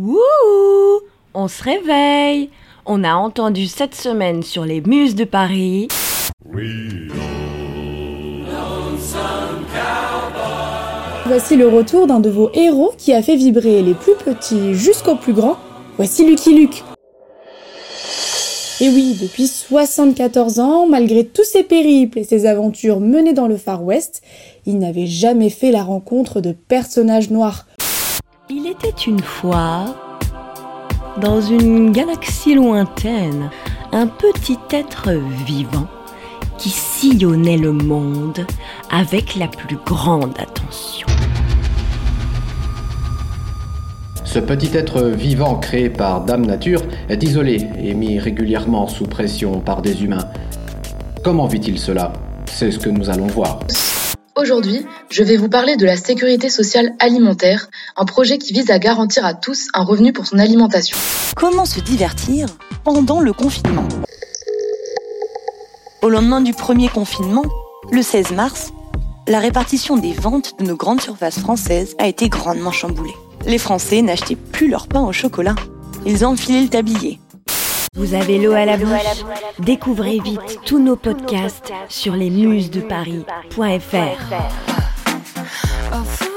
Wouh On se réveille On a entendu cette semaine sur les Muses de Paris. Voici le retour d'un de vos héros qui a fait vibrer les plus petits jusqu'aux plus grands. Voici Lucky Luke. Et oui, depuis 74 ans, malgré tous ses périples et ses aventures menées dans le Far West, il n'avait jamais fait la rencontre de personnages noirs. Était une fois, dans une galaxie lointaine, un petit être vivant qui sillonnait le monde avec la plus grande attention. Ce petit être vivant créé par Dame Nature est isolé et mis régulièrement sous pression par des humains. Comment vit-il cela? C'est ce que nous allons voir. Aujourd'hui, je vais vous parler de la sécurité sociale alimentaire, un projet qui vise à garantir à tous un revenu pour son alimentation. Comment se divertir pendant le confinement? Au lendemain du premier confinement, le 16 mars, la répartition des ventes de nos grandes surfaces françaises a été grandement chamboulée. Les Français n'achetaient plus leur pain au chocolat. Ils enfilaient le tablier. Vous avez l'eau à la bouche Découvrez vite tous nos podcasts sur lesmusesdeparis.fr.